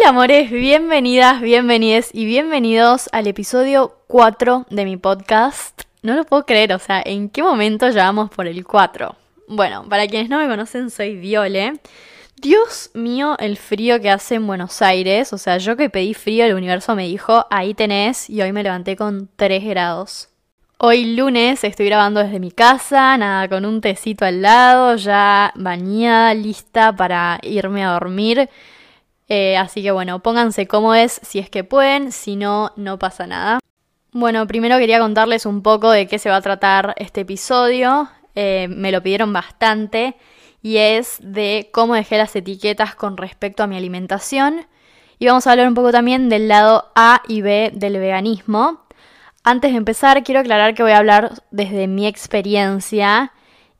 Hola amores, bienvenidas, bienvenides y bienvenidos al episodio 4 de mi podcast. No lo puedo creer, o sea, ¿en qué momento llevamos por el 4? Bueno, para quienes no me conocen, soy Viole. Dios mío, el frío que hace en Buenos Aires. O sea, yo que pedí frío, el universo me dijo, ahí tenés, y hoy me levanté con 3 grados. Hoy lunes estoy grabando desde mi casa, nada, con un tecito al lado, ya bañada, lista para irme a dormir. Eh, así que bueno, pónganse cómodos si es que pueden, si no, no pasa nada. Bueno, primero quería contarles un poco de qué se va a tratar este episodio. Eh, me lo pidieron bastante y es de cómo dejé las etiquetas con respecto a mi alimentación. Y vamos a hablar un poco también del lado A y B del veganismo. Antes de empezar, quiero aclarar que voy a hablar desde mi experiencia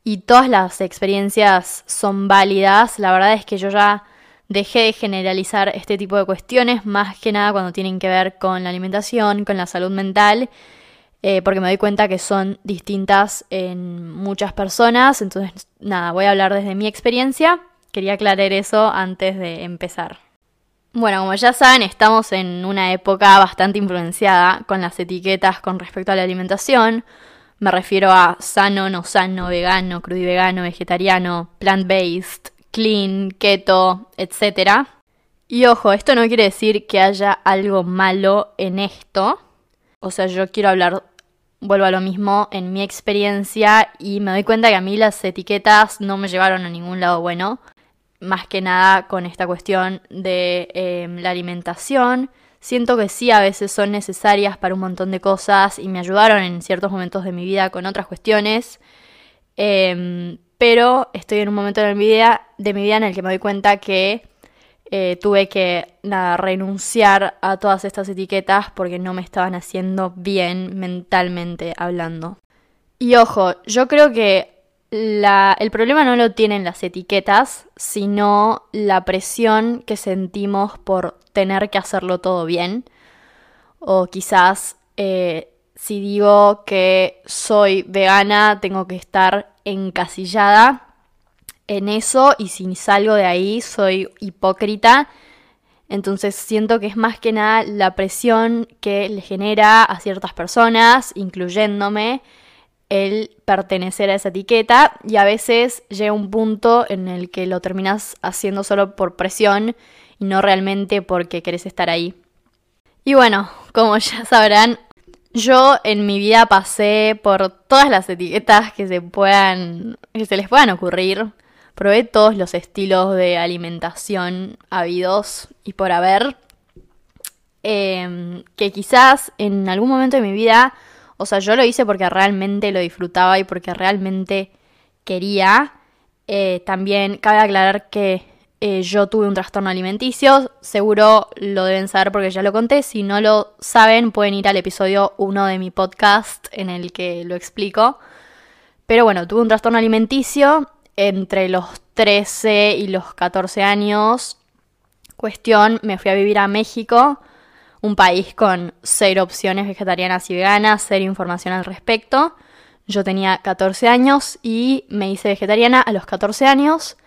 y todas las experiencias son válidas. La verdad es que yo ya dejé de generalizar este tipo de cuestiones, más que nada cuando tienen que ver con la alimentación, con la salud mental, eh, porque me doy cuenta que son distintas en muchas personas. Entonces, nada, voy a hablar desde mi experiencia. Quería aclarar eso antes de empezar. Bueno, como ya saben, estamos en una época bastante influenciada con las etiquetas con respecto a la alimentación. Me refiero a sano, no sano, vegano, crudo y vegano, vegetariano, plant-based, clean, keto, etc. Y ojo, esto no quiere decir que haya algo malo en esto. O sea, yo quiero hablar, vuelvo a lo mismo, en mi experiencia y me doy cuenta que a mí las etiquetas no me llevaron a ningún lado bueno más que nada con esta cuestión de em, la alimentación. Siento que sí a veces son necesarias para un montón de cosas y me ayudaron en ciertos momentos de mi vida con otras cuestiones. Em, pero estoy en un momento de mi vida, de mi vida en el que me doy cuenta que eh, tuve que renunciar a todas estas etiquetas porque no me estaban haciendo bien mentalmente hablando. Y ojo, yo creo que el problema no lo tienen las etiquetas, sino la presión que sentimos por tener que hacerlo todo bien. O quizás eh, si digo que soy vegana, tengo que estar encasillada en eso y si salgo de ahí soy hipócrita. Entonces siento que es más que nada la presión que le genera a ciertas personas, incluyéndome, el pertenecer a esa etiqueta y a veces llega un punto en el que lo terminas haciendo solo por presión y no realmente porque querés estar ahí. Y bueno, como ya sabrán, yo en mi vida pasé por todas las etiquetas que se puedan que se les puedan ocurrir. Probé todos los estilos de alimentación habidos y por haber. Em, que quizás en algún momento de mi vida o sea, yo lo hice porque realmente lo disfrutaba y porque realmente quería. Eh, también cabe aclarar que eh, yo tuve un trastorno alimenticio. Seguro lo deben saber porque ya lo conté. Si no lo saben, pueden ir al episodio 1 de mi podcast en el que lo explico. Pero bueno, tuve un trastorno alimenticio entre los 13 y los 14 años. Cuestión, me fui a vivir a México un país con cero opciones vegetarianas y veganas, cero información al respecto. Yo tenía 14 años y me hice vegetariana a los 14 años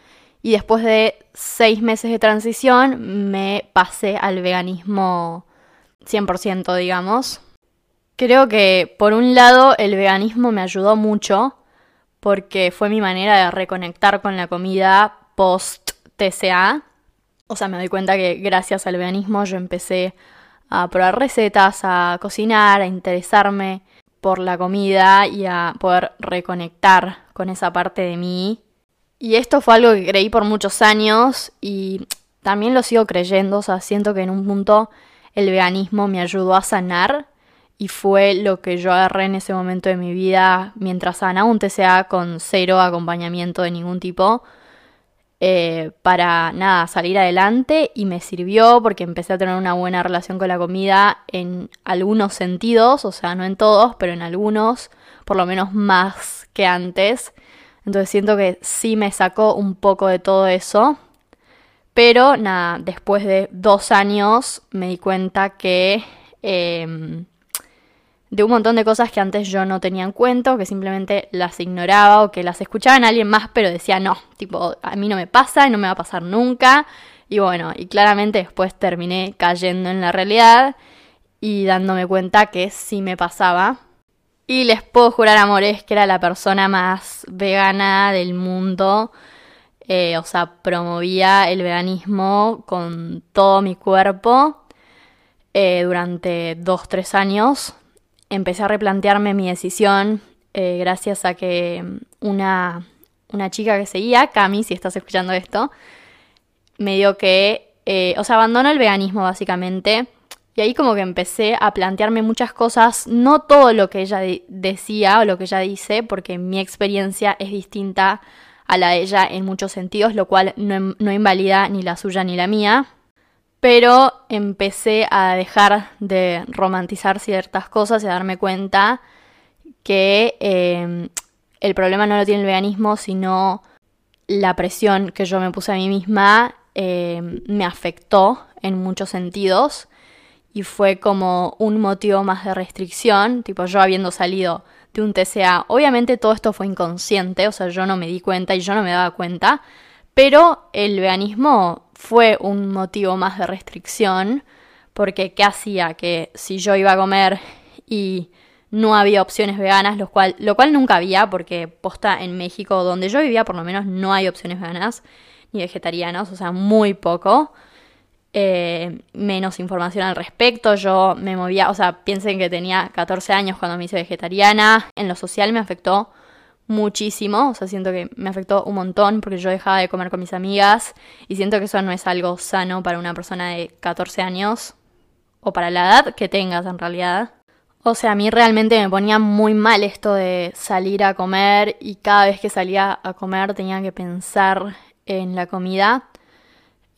y después de seis meses de transición me pasé al veganismo 100%, digamos. Creo que por un lado el veganismo me ayudó mucho porque fue mi manera de reconectar con la comida post TCA. O sea, me doy cuenta que gracias al veganismo yo empecé a probar recetas, a cocinar, a interesarme por la comida y a poder reconectar con esa parte de mí. Y esto fue algo que creí por muchos años y también lo sigo creyendo, o sea, siento que en un punto el veganismo me ayudó a sanar y fue lo que yo agarré en ese momento de mi vida mientras sana, un TCA con cero acompañamiento de ningún tipo eh, para nada, salir adelante y me sirvió porque empecé a tener una buena relación con la comida en algunos sentidos, o sea, no en todos, pero en algunos, por lo menos más que antes. Entonces siento que sí me sacó un poco de todo eso. Pero nada, después de dos años me di cuenta que em, de un montón de cosas que antes yo no tenía en cuenta que simplemente las ignoraba o que las escuchaba en alguien más pero decía no, tipo, a mí no me pasa y no me va a pasar nunca. Y bueno, y claramente después terminé cayendo en la realidad y dándome cuenta que sí me pasaba. Y les puedo jurar, amores, que era la persona más vegana del mundo. Eh, o sea, promovía el veganismo con todo mi cuerpo eh, durante dos, tres años. Empecé a replantearme mi decisión eh, gracias a que una, una chica que seguía, Cami, si estás escuchando esto, me dio que, o sea, abandonó el veganismo básicamente y ahí como que empecé a plantearme muchas cosas, no todo lo que ella decía o lo que ella dice, porque mi experiencia es distinta a la de ella en muchos sentidos, lo cual no, no invalida ni la suya ni la mía. Pero empecé a dejar de romantizar ciertas cosas y a darme cuenta que em, el problema no lo tiene el veganismo, sino la presión que yo me puse a mí misma em, me afectó en muchos sentidos y fue como un motivo más de restricción, tipo yo habiendo salido de un TCA, obviamente todo esto fue inconsciente, o sea, yo no me di cuenta y yo no me daba cuenta, pero el veganismo fue un motivo más de restricción, porque ¿qué hacía? Que si yo iba a comer y no había opciones veganas, lo cual, lo cual nunca había, porque posta en México, donde yo vivía por lo menos, no hay opciones veganas ni vegetarianas, o sea, muy poco. Eh, menos información al respecto. Yo me movía, o sea, piensen que tenía 14 años cuando me hice vegetariana. En lo social me afectó muchísimo, o sea, siento que me afectó un montón porque yo dejaba de comer con mis amigas y siento que eso no es algo sano para una persona de 14 años o para la edad que tengas en realidad. O sea, a mí realmente me ponía muy mal esto de salir a comer y cada vez que salía a comer tenía que pensar en la comida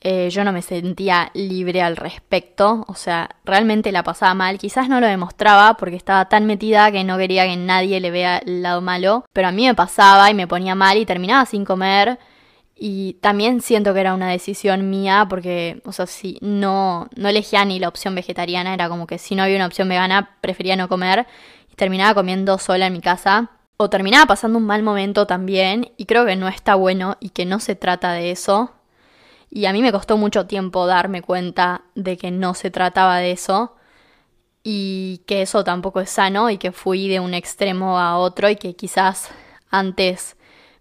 eh, yo no me sentía libre al respecto, o sea, realmente la pasaba mal, quizás no lo demostraba porque estaba tan metida que no quería que nadie le vea el lado malo, pero a mí me pasaba y me ponía mal y terminaba sin comer y también siento que era una decisión mía porque, o sea, si no, no elegía ni la opción vegetariana, era como que si no había una opción vegana prefería no comer y terminaba comiendo sola en mi casa. O terminaba pasando un mal momento también y creo que no está bueno y que no se trata de eso. Y a mí me costó mucho tiempo darme cuenta de que no se trataba de eso y que eso tampoco es sano y que fui de un extremo a otro y que quizás antes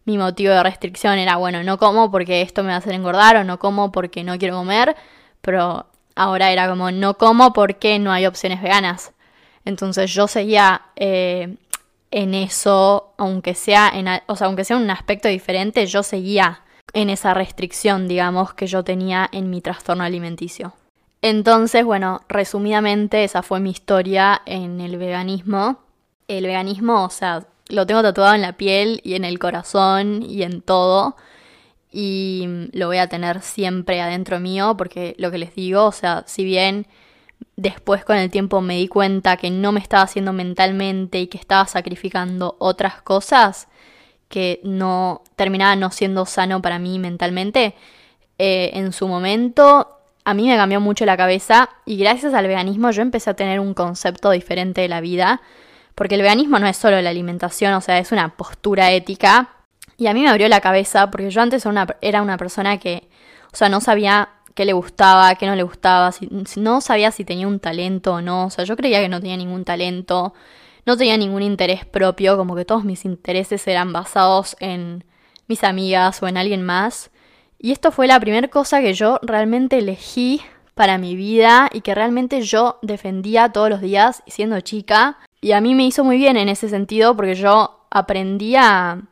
mi motivo de restricción era, bueno, no como porque esto me va a hacer engordar o no como porque no quiero comer, pero ahora era como, no como porque no hay opciones veganas. Entonces yo seguía eh, en eso, aunque sea, en, o sea, aunque sea un aspecto diferente, yo seguía en esa restricción, digamos, que yo tenía en mi trastorno alimenticio. Entonces, bueno, resumidamente esa fue mi historia en el veganismo. El veganismo, o sea, lo tengo tatuado en la piel y en el corazón y en todo. Y lo voy a tener siempre adentro mío porque lo que les digo, o sea, si bien después con el tiempo me di cuenta que no me estaba haciendo mentalmente y que estaba sacrificando otras cosas, que no terminaba no siendo sano para mí mentalmente, eh, en su momento a mí me cambió mucho la cabeza y gracias al veganismo yo empecé a tener un concepto diferente de la vida, porque el veganismo no es solo la alimentación, o sea, es una postura ética. Y a mí me abrió la cabeza porque yo antes era una, era una persona que, o sea, no sabía qué le gustaba, qué no le gustaba, si, no sabía si tenía un talento o no, o sea, yo creía que no tenía ningún talento, no tenía ningún interés propio, como que todos mis intereses eran basados en mis amigas o en alguien más. Y esto fue la primera cosa que yo realmente elegí para mi vida y que realmente yo defendía todos los días siendo chica. Y a mí me hizo muy bien en ese sentido porque yo aprendía a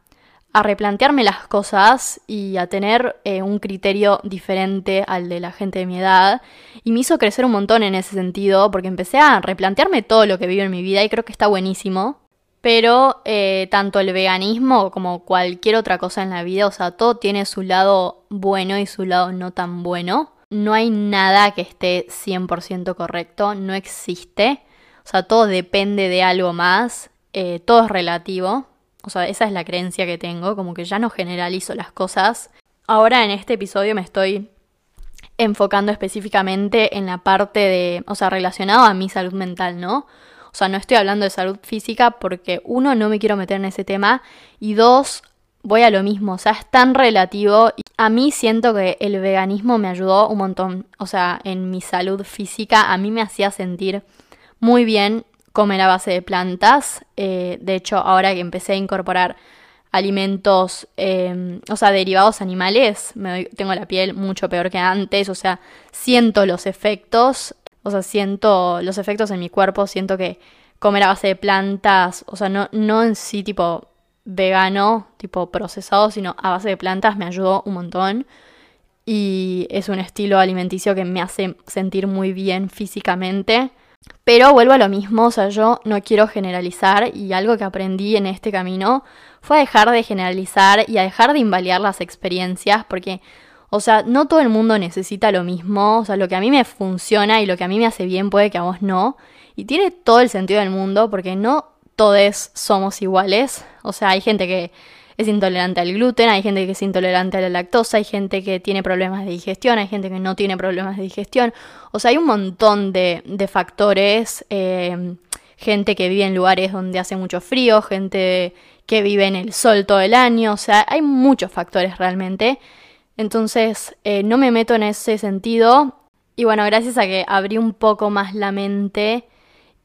replantearme las cosas y a tener eh, un criterio diferente al de la gente de mi edad. Y me hizo crecer un montón en ese sentido porque empecé a replantearme todo lo que vivo en mi vida y creo que está buenísimo. Pero eh, tanto el veganismo como cualquier otra cosa en la vida, o sea, todo tiene su lado bueno y su lado no tan bueno. No hay nada que esté 100% correcto, no existe. O sea, todo depende de algo más, eh, todo es relativo. O sea, esa es la creencia que tengo, como que ya no generalizo las cosas. Ahora en este episodio me estoy enfocando específicamente en la parte de, o sea, relacionado a mi salud mental, ¿no? O sea, no estoy hablando de salud física porque uno, no me quiero meter en ese tema y dos, voy a lo mismo, o sea, es tan relativo. A mí siento que el veganismo me ayudó un montón, o sea, en mi salud física, a mí me hacía sentir muy bien comer a base de plantas. Eh, de hecho, ahora que empecé a incorporar alimentos, em, o sea, derivados animales, me tengo la piel mucho peor que antes, o sea, siento los efectos, o sea, siento los efectos en mi cuerpo, siento que comer a base de plantas, o sea, no, no en sí tipo vegano, tipo procesado, sino a base de plantas me ayudó un montón. Y es un estilo alimenticio que me hace sentir muy bien físicamente. Pero vuelvo a lo mismo, o sea, yo no quiero generalizar y algo que aprendí en este camino fue a dejar de generalizar y a dejar de invalidar las experiencias porque, o sea, no todo el mundo necesita lo mismo, o sea, lo que a mí me funciona y lo que a mí me hace bien puede que a vos no. Y tiene todo el sentido del mundo porque no todos somos iguales, o sea, hay gente que es intolerante al gluten, hay gente que es intolerante a la lactosa, hay gente que tiene problemas de digestión, hay gente que no tiene problemas de digestión. O sea, hay un montón de, factores. Eh, gente que vive en lugares donde hace mucho frío, gente que vive en el sol todo el año. O sea, hay muchos factores realmente. Entonces, eh, no me meto en ese sentido. Y bueno, gracias a que abrí un poco más la mente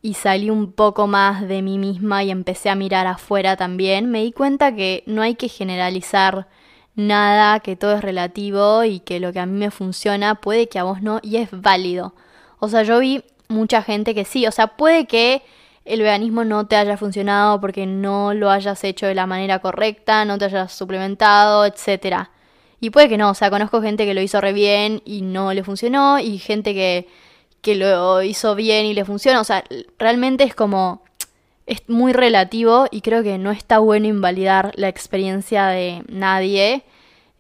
y salí un poco más de mí misma y empecé a mirar afuera también, me di cuenta que no hay que generalizar nada, que todo es relativo y que lo que a mí me funciona puede que a vos no y es válido. O sea, yo vi mucha gente que sí, o sea, puede que el veganismo no te haya funcionado porque no lo hayas hecho de la manera correcta, no te hayas suplementado, etcétera. Y puede que no, o sea, conozco gente que lo hizo re bien y no le funcionó y gente que que lo hizo bien y le funciona. O sea, realmente es como. Es muy relativo y creo que no está bueno invalidar la experiencia de nadie.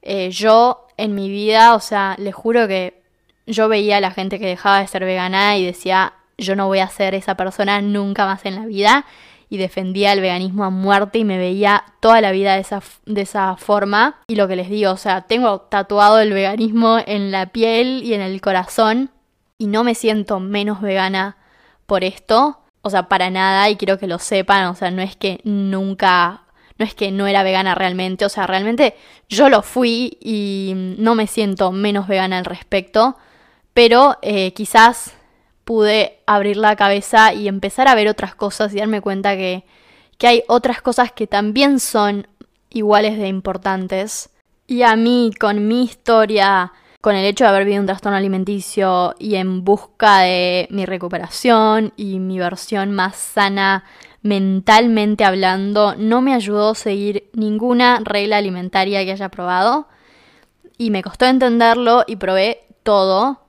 Eh, yo en mi vida, o sea, les juro que yo veía a la gente que dejaba de ser vegana y decía, yo no voy a ser esa persona nunca más en la vida. Y defendía el veganismo a muerte y me veía toda la vida de esa, de esa forma. Y lo que les digo, o sea, tengo tatuado el veganismo en la piel y en el corazón y no me siento menos vegana por esto. O sea, para nada, y quiero que lo sepan, o sea, no es que nunca, no es que no era vegana realmente, o sea, realmente yo lo fui y no me siento menos vegana al respecto, pero eh, quizás pude abrir la cabeza y empezar a ver otras cosas y darme cuenta que, que hay otras cosas que también son iguales de importantes. Y a mí, con mi historia con el hecho de haber vivido un trastorno alimenticio y en busca de mi recuperación y mi versión más sana mentalmente hablando, no me ayudó seguir ninguna regla alimentaria que haya probado. Y me costó entenderlo y probé todo.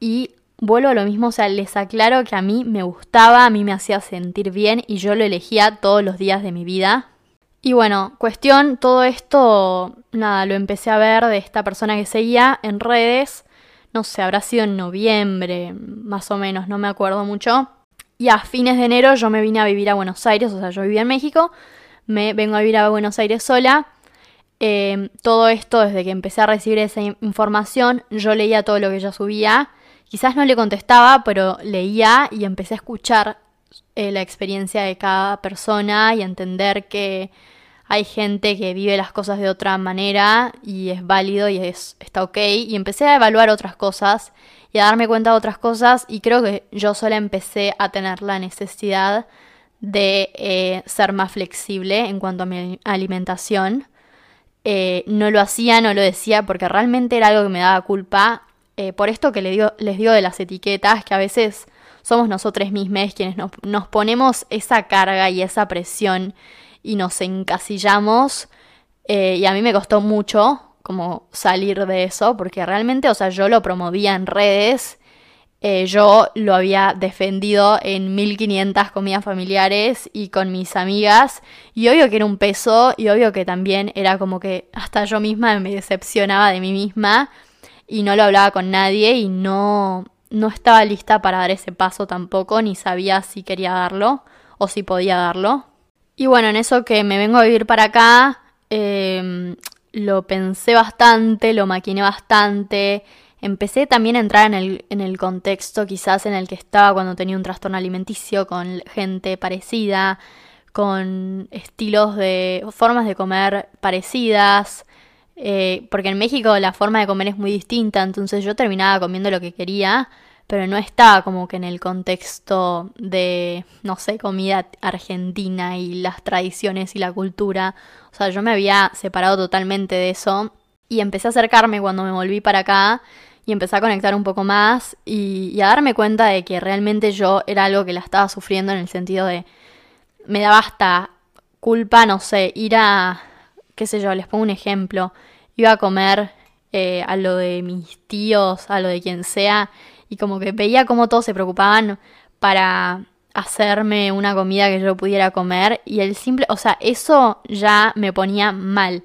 Y vuelvo a lo mismo, o sea, les aclaro que a mí me gustaba, a mí me hacía sentir bien y yo lo elegía todos los días de mi vida. Y bueno, cuestión, todo esto, nada, lo empecé a ver de esta persona que seguía en redes, no sé, habrá sido en noviembre, más o menos, no me acuerdo mucho. Y a fines de enero yo me vine a vivir a Buenos Aires, o sea, yo vivía en México, me vengo a vivir a Buenos Aires sola. Em, todo esto, desde que empecé a recibir esa información, yo leía todo lo que ella subía. Quizás no le contestaba, pero leía y empecé a escuchar eh, la experiencia de cada persona y entender que hay gente que vive las cosas de otra manera y es válido y es, está ok. Y empecé a evaluar otras cosas y a darme cuenta de otras cosas y creo que yo sola empecé a tener la necesidad de eh, ser más flexible en cuanto a mi alimentación. Eh, no lo hacía, no lo decía porque realmente era algo que me daba culpa. Eh, por esto que les digo, les digo de las etiquetas, que a veces somos nosotros mismos quienes nos, nos ponemos esa carga y esa presión y nos encasillamos. Eh, y a mí me costó mucho como salir de eso, porque realmente, o sea, yo lo promovía en redes, eh, yo lo había defendido en 1500 comidas familiares y con mis amigas, y obvio que era un peso, y obvio que también era como que hasta yo misma me decepcionaba de mí misma, y no lo hablaba con nadie, y no, no estaba lista para dar ese paso tampoco, ni sabía si quería darlo o si podía darlo. Y bueno, en eso que me vengo a vivir para acá, em, lo pensé bastante, lo maquiné bastante. Empecé también a entrar en el, en el contexto quizás en el que estaba cuando tenía un trastorno alimenticio con gente parecida, con estilos de formas de comer parecidas, eh, porque en México la forma de comer es muy distinta, entonces yo terminaba comiendo lo que quería, pero no estaba como que en el contexto de, no sé, comida argentina y las tradiciones y la cultura. O sea, yo me había separado totalmente de eso y empecé a acercarme cuando me volví para acá y empecé a conectar un poco más y, a darme cuenta de que realmente yo era algo que la estaba sufriendo en el sentido de me daba hasta culpa, no sé, ir a, qué sé yo, les pongo un ejemplo, iba a comer eh, a lo de mis tíos, a lo de quien sea, y como que veía cómo todos se preocupaban para hacerme una comida que yo pudiera comer y el simple, o sea, eso ya me ponía mal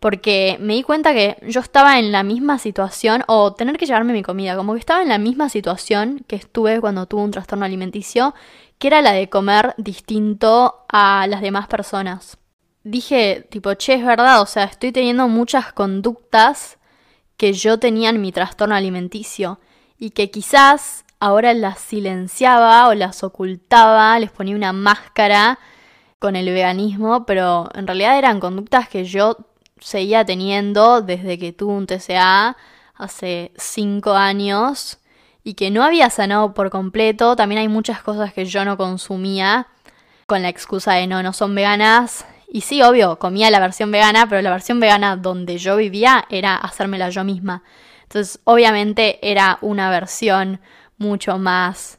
porque me di cuenta que yo estaba en la misma situación, o tener que llevarme mi comida, como que estaba en la misma situación que estuve cuando tuve un trastorno alimenticio, que era la de comer distinto a las demás personas. Dije, tipo, che, es verdad, o sea, estoy teniendo muchas conductas que yo tenía en mi trastorno alimenticio y que quizás ahora las silenciaba o las ocultaba, les ponía una máscara con el veganismo, pero en realidad eran conductas que yo seguía teniendo desde que tuve un TCA hace cinco años y que no había sanado por completo. También hay muchas cosas que yo no consumía con la excusa de no, no son veganas. Y sí, obvio, comía la versión vegana, pero la versión vegana donde yo vivía era hacérmela yo misma. Entonces, obviamente era una versión mucho más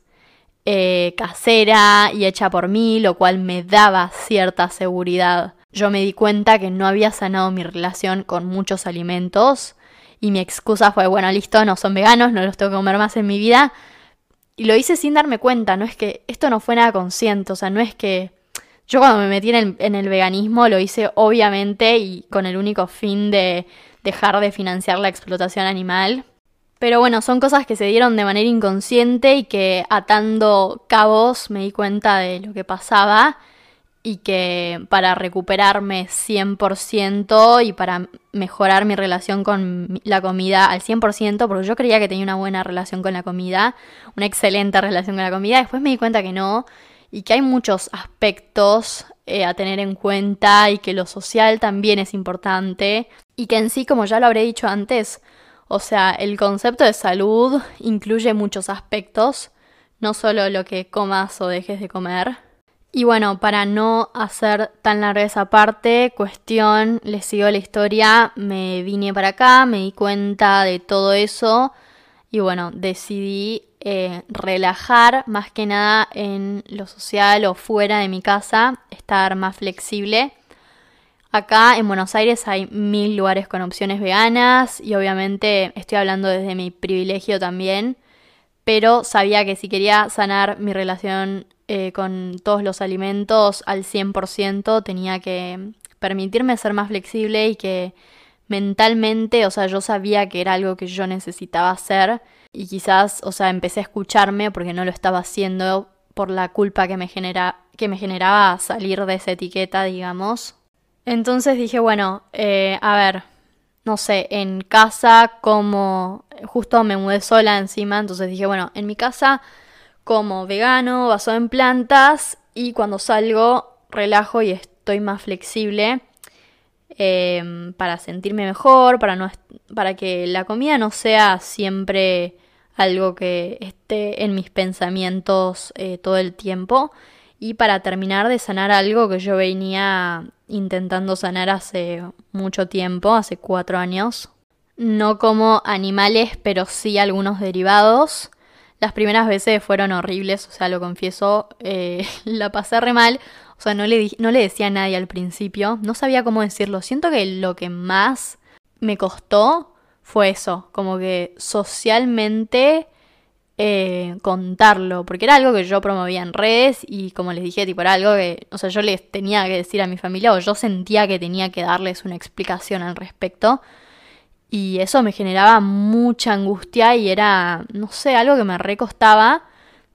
eh, casera y hecha por mí, lo cual me daba cierta seguridad yo me di cuenta que no había sanado mi relación con muchos alimentos y mi excusa fue, bueno, listo, no son veganos, no los tengo que comer más en mi vida. Y lo hice sin darme cuenta, no es que esto no fue nada consciente, o sea, no es que yo cuando me metí en el, en el veganismo lo hice obviamente y con el único fin de dejar de financiar la explotación animal. Pero bueno, son cosas que se dieron de manera inconsciente y que atando cabos me di cuenta de lo que pasaba y que para recuperarme 100% y para mejorar mi relación con la comida al 100%, porque yo creía que tenía una buena relación con la comida, una excelente relación con la comida, después me di cuenta que no y que hay muchos aspectos eh, a tener en cuenta y que lo social también es importante y que en sí, como ya lo habré dicho antes, o sea, el concepto de salud incluye muchos aspectos, no solo lo que comas o dejes de comer, y bueno, para no hacer tan larga esa parte, cuestión, les sigo la historia, me vine para acá, me di cuenta de todo eso y bueno, decidí eh, relajar más que nada en lo social o fuera de mi casa, estar más flexible. Acá en Buenos Aires hay mil lugares con opciones veganas y obviamente estoy hablando desde mi privilegio también, pero sabía que si quería sanar mi relación eh, con todos los alimentos al 100%, tenía que permitirme ser más flexible y que mentalmente, o sea, yo sabía que era algo que yo necesitaba hacer y quizás, o sea, empecé a escucharme porque no lo estaba haciendo por la culpa que me, genera, que me generaba salir de esa etiqueta, digamos. Entonces dije, bueno, eh, a ver, no sé, en casa como justo me mudé sola encima, entonces dije, bueno, en mi casa como vegano, basado en plantas y cuando salgo relajo y estoy más flexible em, para sentirme mejor, para, no, para que la comida no sea siempre algo que esté en mis pensamientos eh, todo el tiempo y para terminar de sanar algo que yo venía intentando sanar hace mucho tiempo, hace cuatro años. No como animales, pero sí algunos derivados. Las primeras veces fueron horribles, o sea, lo confieso, eh, la pasé re mal. O sea, no le, no le decía a nadie al principio, no sabía cómo decirlo. Siento que lo que más me costó fue eso, como que socialmente eh, contarlo, porque era algo que yo promovía en redes y como les dije, tipo, era algo que, o sea, yo les tenía que decir a mi familia o yo sentía que tenía que darles una explicación al respecto. Y eso me generaba mucha angustia y era, no sé, algo que me recostaba.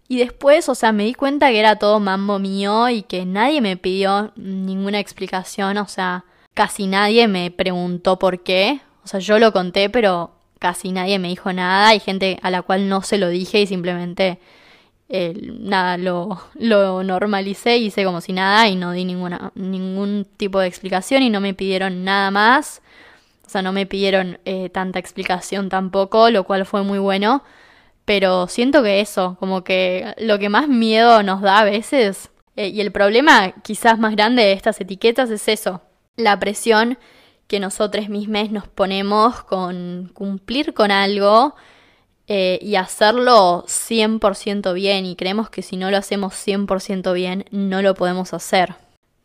Y después, o sea, me di cuenta que era todo mambo mío y que nadie me pidió ninguna explicación, o sea, casi nadie me preguntó por qué. O sea, yo lo conté, pero casi nadie me dijo nada. Hay gente a la cual no se lo dije y simplemente nada, lo, lo normalicé, hice como si nada y no di ninguna, ningún tipo de explicación y no me pidieron nada más. O sea, no me pidieron eh, tanta explicación tampoco, lo cual fue muy bueno. Pero siento que eso, como que lo que más miedo nos da a veces, eh, y el problema quizás más grande de estas etiquetas es eso, la presión que nosotros mismos nos ponemos con cumplir con algo eh, y hacerlo 100% bien y creemos que si no lo hacemos 100% bien no lo podemos hacer.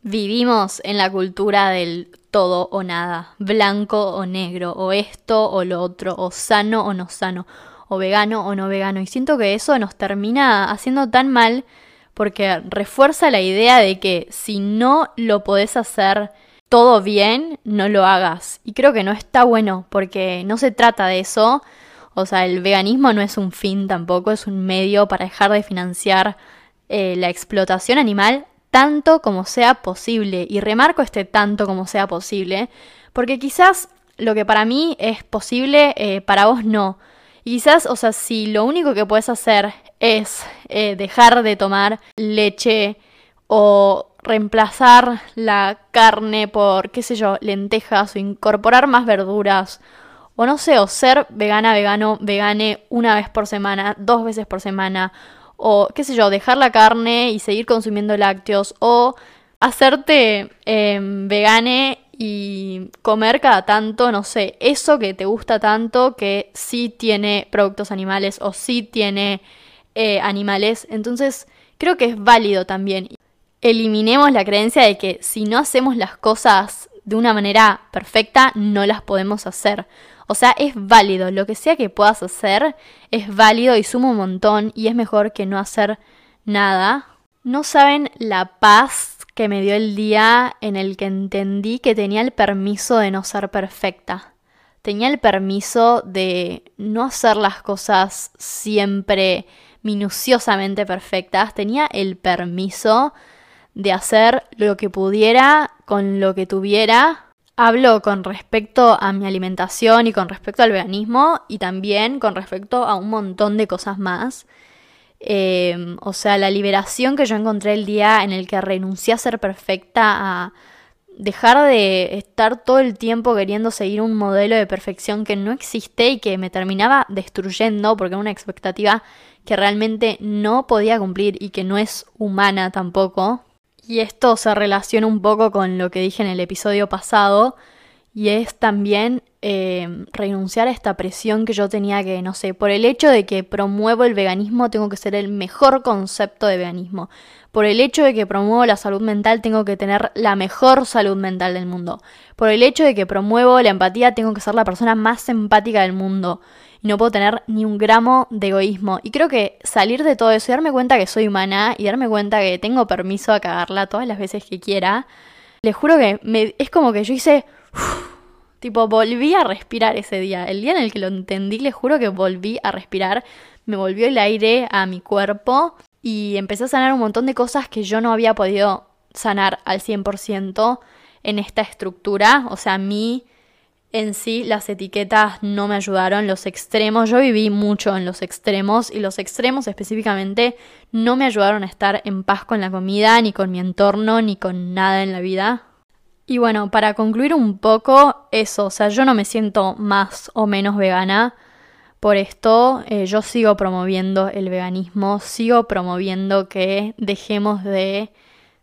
Vivimos en la cultura del todo o nada, blanco o negro, o esto o lo otro, o sano o no sano, o vegano o no vegano. Y siento que eso nos termina haciendo tan mal porque refuerza la idea de que si no lo podés hacer todo bien, no lo hagas. Y creo que no está bueno porque no se trata de eso, o sea, el veganismo no es un fin tampoco, es un medio para dejar de financiar eh, la explotación animal tanto como sea posible. Y remarco este tanto como sea posible, porque quizás lo que para mí es posible, eh, para vos no. Y quizás, o sea, si lo único que puedes hacer es eh, dejar de tomar leche o reemplazar la carne por, qué sé yo, lentejas o incorporar más verduras o no sé, o ser vegana, vegano, vegane una vez por semana, dos veces por semana, o qué sé yo, dejar la carne y seguir consumiendo lácteos, o hacerte em, vegane y comer cada tanto, no sé, eso que te gusta tanto, que sí tiene productos animales o sí tiene eh, animales. Entonces, creo que es válido también. Eliminemos la creencia de que si no hacemos las cosas de una manera perfecta, no las podemos hacer. O sea, es válido, lo que sea que puedas hacer es válido y suma un montón y es mejor que no hacer nada. No saben la paz que me dio el día en el que entendí que tenía el permiso de no ser perfecta. Tenía el permiso de no hacer las cosas siempre minuciosamente perfectas. Tenía el permiso de hacer lo que pudiera con lo que tuviera Hablo con respecto a mi alimentación y con respecto al veganismo y también con respecto a un montón de cosas más. Em, o sea, la liberación que yo encontré el día en el que renuncié a ser perfecta, a dejar de estar todo el tiempo queriendo seguir un modelo de perfección que no existe y que me terminaba destruyendo porque era una expectativa que realmente no podía cumplir y que no es humana tampoco. Y esto se relaciona un poco con lo que dije en el episodio pasado, y es también eh, renunciar a esta presión que yo tenía que, no sé, por el hecho de que promuevo el veganismo, tengo que ser el mejor concepto de veganismo. Por el hecho de que promuevo la salud mental, tengo que tener la mejor salud mental del mundo. Por el hecho de que promuevo la empatía, tengo que ser la persona más empática del mundo y no puedo tener ni un gramo de egoísmo. Y creo que salir de todo eso y darme cuenta que soy humana y darme cuenta que tengo permiso a cagarla todas las veces que quiera, les juro que me, es como que yo hice... tipo, volví a respirar ese día. El día en el que lo entendí, les juro que volví a respirar. Me volvió el aire a mi cuerpo y empecé a sanar un montón de cosas que yo no había podido sanar al 100% en esta estructura. O sea, a mí en sí las etiquetas no me ayudaron, los extremos, yo viví mucho en los extremos y los extremos específicamente no me ayudaron a estar en paz con la comida, ni con mi entorno, ni con nada en la vida. Y bueno, para concluir un poco eso, o sea, yo no me siento más o menos vegana. Por esto eh, yo sigo promoviendo el veganismo, sigo promoviendo que dejemos de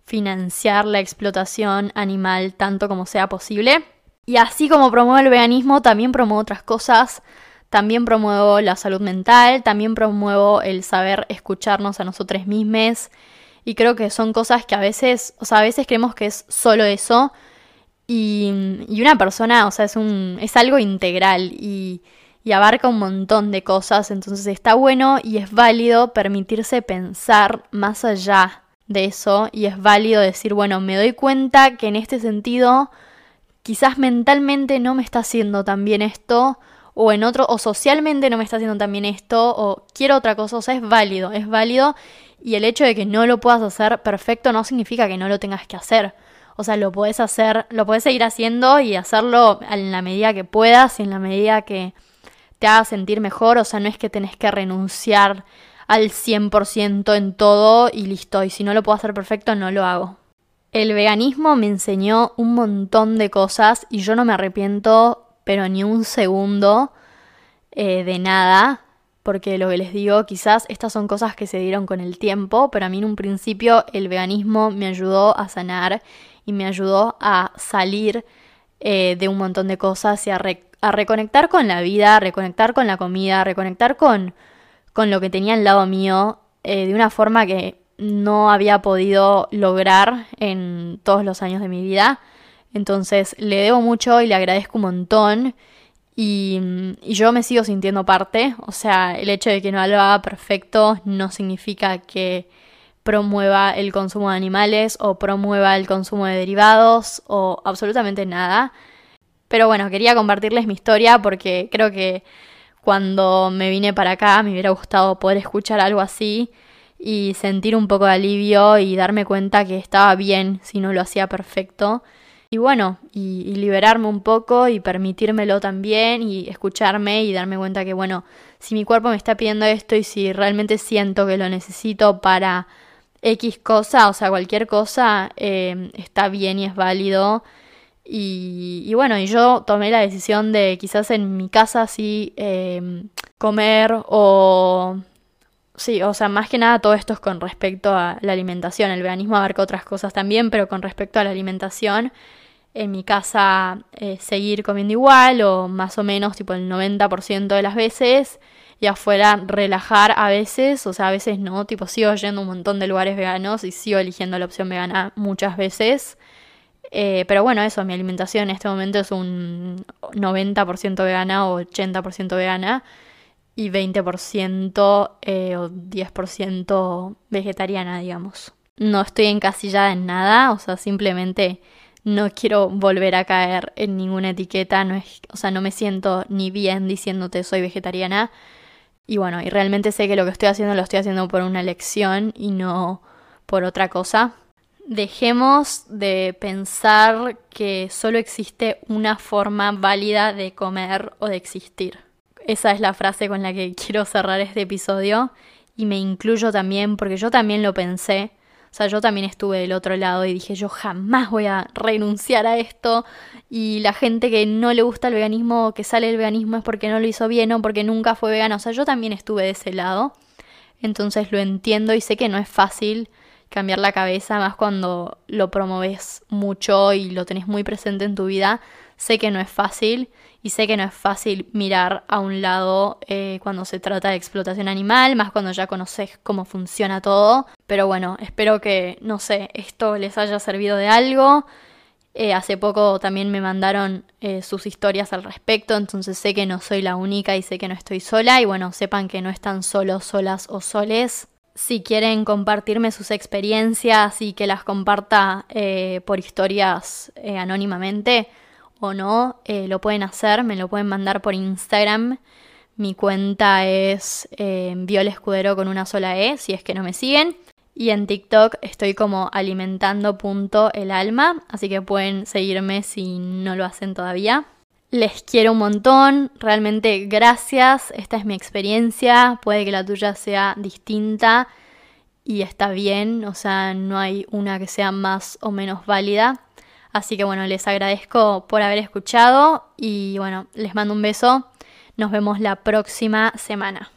financiar la explotación animal tanto como sea posible. Y así como promuevo el veganismo, también promuevo otras cosas. También promuevo la salud mental, también promuevo el saber escucharnos a nosotros mismos. Y creo que son cosas que a veces, o sea, a veces creemos que es solo eso. Y, y una persona, o sea, es, un, es algo integral y, y abarca un montón de cosas. Entonces está bueno y es válido permitirse pensar más allá de eso. Y es válido decir, bueno, me doy cuenta que en este sentido quizás mentalmente no me está haciendo tan bien esto, o en otro, o socialmente no me está haciendo tan bien esto, o quiero otra cosa, o sea, es válido, es válido, y el hecho de que no lo puedas hacer perfecto no significa que no lo tengas que hacer. O sea, lo puedes hacer, lo puedes seguir haciendo y hacerlo en la medida que puedas y en la medida que te haga sentir mejor. O sea, no es que tenés que renunciar al 100% en todo y listo. Y si no lo puedo hacer perfecto, no lo hago. El veganismo me enseñó un montón de cosas y yo no me arrepiento, pero ni un segundo eh, de nada. Porque lo que les digo, quizás estas son cosas que se dieron con el tiempo, pero a mí en un principio el veganismo me ayudó a sanar y me ayudó a salir eh, de un montón de cosas y a, reconectar con la vida, a reconectar con la comida, a reconectar con, con lo que tenía al lado mío eh, de una forma que no había podido lograr en todos los años de mi vida. Entonces le debo mucho y le agradezco un montón. Y, yo me sigo sintiendo parte. O sea, el hecho de que no lo haga perfecto no significa que promueva el consumo de animales o promueva el consumo de derivados o absolutamente nada. Pero bueno, quería compartirles mi historia porque creo que cuando me vine para acá me hubiera gustado poder escuchar algo así y sentir un poco de alivio y darme cuenta que estaba bien si no lo hacía perfecto. Y bueno, y, liberarme un poco y permitírmelo también y escucharme y darme cuenta que bueno, si mi cuerpo me está pidiendo esto y si realmente siento que lo necesito para X cosa, o sea, cualquier cosa, eh, está bien y es válido. Y, bueno, y yo tomé la decisión de quizás en mi casa sí eh, comer o... Sí, o sea, más que nada todo esto es con respecto a la alimentación. El veganismo abarca otras cosas también, pero con respecto a la alimentación, en mi casa eh, seguir comiendo igual o más o menos tipo el 90% de las veces y afuera relajar a veces, o sea, a veces no, tipo sigo yendo a un montón de lugares veganos y sigo eligiendo la opción vegana muchas veces. Eh, pero bueno, eso, mi alimentación en este momento es un 90% vegana o 80% vegana y 20% eh, o 10% vegetariana, digamos. No estoy encasillada en nada, o sea, simplemente no quiero volver a caer en ninguna etiqueta, no es, o sea, no me siento ni bien diciéndote soy vegetariana y bueno, y realmente sé que lo que estoy haciendo lo estoy haciendo por una elección y no por otra cosa. Dejemos de pensar que solo existe una forma válida de comer o de existir. Esa es la frase con la que quiero cerrar este episodio y me incluyo también porque yo también lo pensé o sea, yo también estuve del otro lado y dije, yo jamás voy a renunciar a esto. Y la gente que no le gusta el veganismo, que sale del veganismo es porque no lo hizo bien o porque nunca fue vegano. O sea, yo también estuve de ese lado. Entonces lo entiendo y sé que no es fácil cambiar la cabeza, más cuando lo promoves mucho y lo tenés muy presente en tu vida. Sé que no es fácil y sé que no es fácil mirar a un lado eh, cuando se trata de explotación animal, más cuando ya conoces cómo funciona todo. Pero bueno, espero que, no sé, esto les haya servido de algo. Eh, hace poco también me mandaron eh, sus historias al respecto, entonces sé que no soy la única y sé que no estoy sola. Y bueno, sepan que no están solos, solas o soles. Si quieren compartirme sus experiencias y que las comparta por historias anónimamente, o no, eh, lo pueden hacer, me lo pueden mandar por Instagram. Mi cuenta es eh, Escudero con una sola E, si es que no me siguen. Y en TikTok estoy como alimentando.elalma, así que pueden seguirme si no lo hacen todavía. Les quiero un montón, realmente gracias, esta es mi experiencia, puede que la tuya sea distinta y está bien, o sea, no hay una que sea más o menos válida. Así que bueno, les agradezco por haber escuchado y bueno, les mando un beso. Nos vemos la próxima semana.